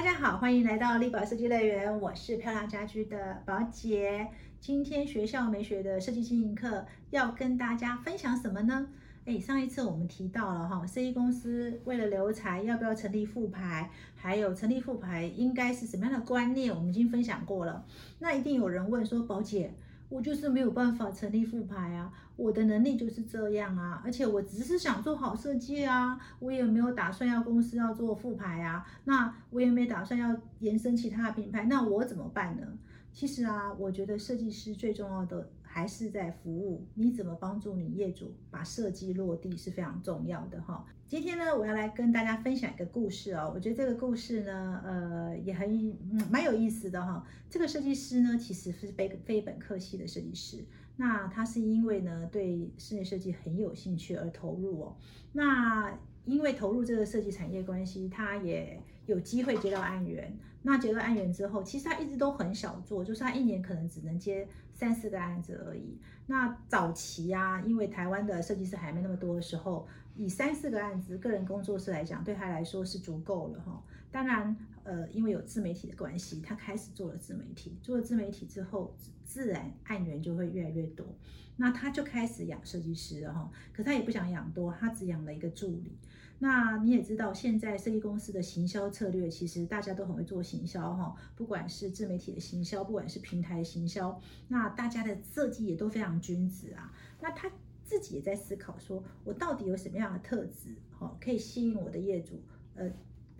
大家好，欢迎来到立宝设计乐园，我是漂亮家居的宝姐。今天学校没学的设计经营课要跟大家分享什么呢？哎，上一次我们提到了哈，设计公司为了留财，要不要成立复牌？还有成立复牌应该是什么样的观念？我们已经分享过了。那一定有人问说，宝姐。我就是没有办法成立复牌啊，我的能力就是这样啊，而且我只是想做好设计啊，我也没有打算要公司要做复牌啊，那我也没打算要延伸其他的品牌，那我怎么办呢？其实啊，我觉得设计师最重要的。还是在服务，你怎么帮助你业主把设计落地是非常重要的哈。今天呢，我要来跟大家分享一个故事哦。我觉得这个故事呢，呃，也很嗯蛮有意思的哈。这个设计师呢，其实是非非本科系的设计师，那他是因为呢对室内设计很有兴趣而投入哦。那因为投入这个设计产业关系，他也有机会接到案源。那接到案源之后，其实他一直都很小做，就是他一年可能只能接三四个案子而已。那早期啊，因为台湾的设计师还没那么多的时候，以三四个案子个人工作室来讲，对他来说是足够了哈。当然，呃，因为有自媒体的关系，他开始做了自媒体。做了自媒体之后，自然案源就会越来越多。那他就开始养设计师了哈。可他也不想养多，他只养了一个助理。那你也知道，现在设计公司的行销策略，其实大家都很会做行销哈，不管是自媒体的行销，不管是平台的行销，那大家的设计也都非常君子啊。那他自己也在思考，说我到底有什么样的特质，哈，可以吸引我的业主，呃。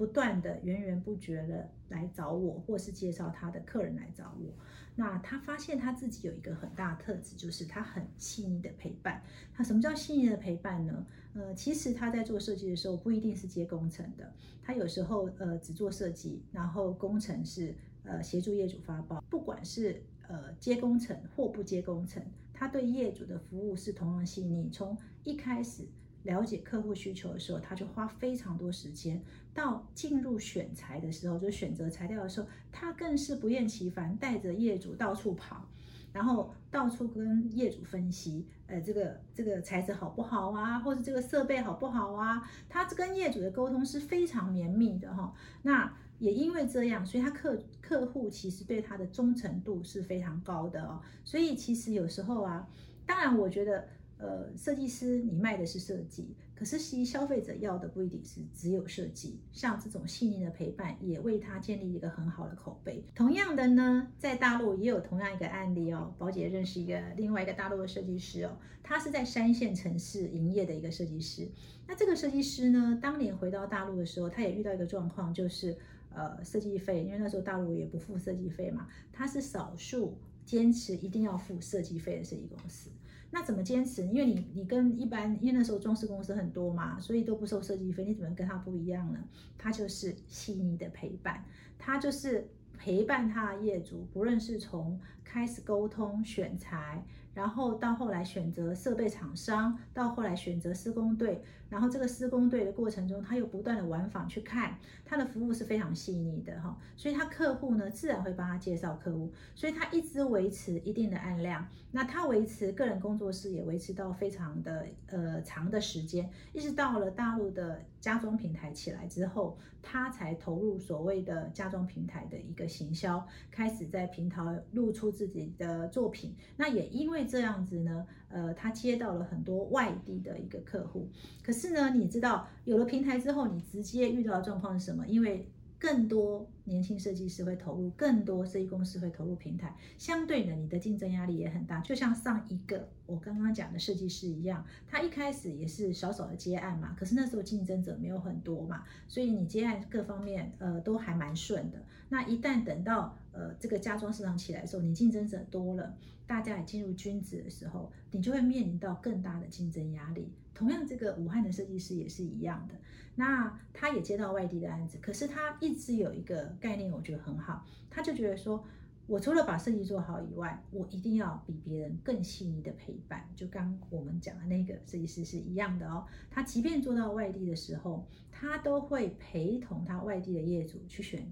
不断的源源不绝的来找我，或是介绍他的客人来找我。那他发现他自己有一个很大的特质，就是他很细腻的陪伴。他什么叫细腻的陪伴呢？呃，其实他在做设计的时候不一定是接工程的，他有时候呃只做设计，然后工程是呃协助业主发包。不管是呃接工程或不接工程，他对业主的服务是同样细腻。从一开始。了解客户需求的时候，他就花非常多时间；到进入选材的时候，就选择材料的时候，他更是不厌其烦，带着业主到处跑，然后到处跟业主分析，呃，这个这个材质好不好啊，或者这个设备好不好啊？他跟业主的沟通是非常绵密的哈。那也因为这样，所以他客客户其实对他的忠诚度是非常高的哦。所以其实有时候啊，当然我觉得。呃，设计师，你卖的是设计，可是其消费者要的不一定是只有设计。像这种细腻的陪伴，也为他建立一个很好的口碑。同样的呢，在大陆也有同样一个案例哦。宝姐认识一个另外一个大陆的设计师哦，他是在三线城市营业的一个设计师。那这个设计师呢，当年回到大陆的时候，他也遇到一个状况，就是呃，设计费，因为那时候大陆也不付设计费嘛，他是少数坚持一定要付设计费的设计公司。那怎么坚持？因为你你跟一般，因为那时候装饰公司很多嘛，所以都不收设计费。你怎么跟他不一样呢？他就是细腻的陪伴，他就是陪伴他的业主，不论是从开始沟通选材。然后到后来选择设备厂商，到后来选择施工队，然后这个施工队的过程中，他又不断的玩访去看，他的服务是非常细腻的哈，所以他客户呢自然会帮他介绍客户，所以他一直维持一定的案量，那他维持个人工作室也维持到非常的呃长的时间，一直到了大陆的家装平台起来之后，他才投入所谓的家装平台的一个行销，开始在平台露出自己的作品，那也因为。这样子呢，呃，他接到了很多外地的一个客户，可是呢，你知道有了平台之后，你直接遇到的状况是什么？因为更多年轻设计师会投入，更多设计公司会投入平台，相对的，你的竞争压力也很大。就像上一个我刚刚讲的设计师一样，他一开始也是小小的接案嘛，可是那时候竞争者没有很多嘛，所以你接案各方面呃都还蛮顺的。那一旦等到呃这个家装市场起来的时候，你竞争者多了，大家也进入君子的时候，你就会面临到更大的竞争压力。同样，这个武汉的设计师也是一样的。那他也接到外地的案子，可是他一直有一个概念，我觉得很好。他就觉得说，我除了把设计做好以外，我一定要比别人更细腻的陪伴。就刚我们讲的那个设计师是一样的哦。他即便做到外地的时候，他都会陪同他外地的业主去选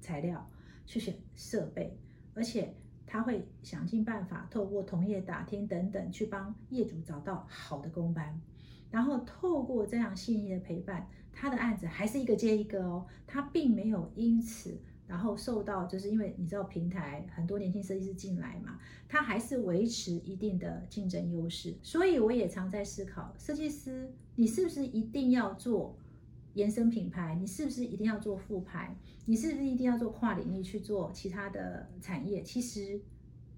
材料、去选设备，而且他会想尽办法透过同业打听等等，去帮业主找到好的工班。然后透过这样细腻的陪伴，他的案子还是一个接一个哦，他并没有因此然后受到，就是因为你知道平台很多年轻设计师进来嘛，他还是维持一定的竞争优势。所以我也常在思考，设计师你是不是一定要做延伸品牌？你是不是一定要做副牌？你是不是一定要做跨领域去做其他的产业？其实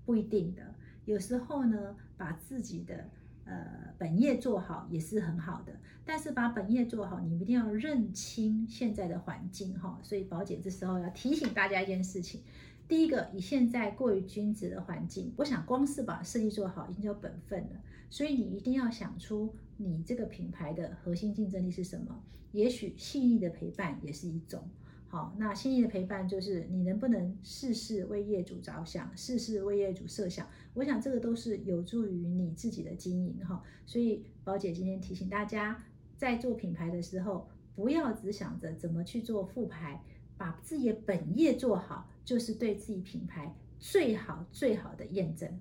不一定的，有时候呢，把自己的。呃，本业做好也是很好的，但是把本业做好，你一定要认清现在的环境哈。所以宝姐这时候要提醒大家一件事情：第一个，以现在过于均值的环境，我想光是把设计做好已经有本分了。所以你一定要想出你这个品牌的核心竞争力是什么。也许细腻的陪伴也是一种。好，那心意的陪伴就是你能不能事事为业主着想，事事为业主设想。我想这个都是有助于你自己的经营哈。所以宝姐今天提醒大家，在做品牌的时候，不要只想着怎么去做复牌，把自己的本业做好，就是对自己品牌最好最好的验证。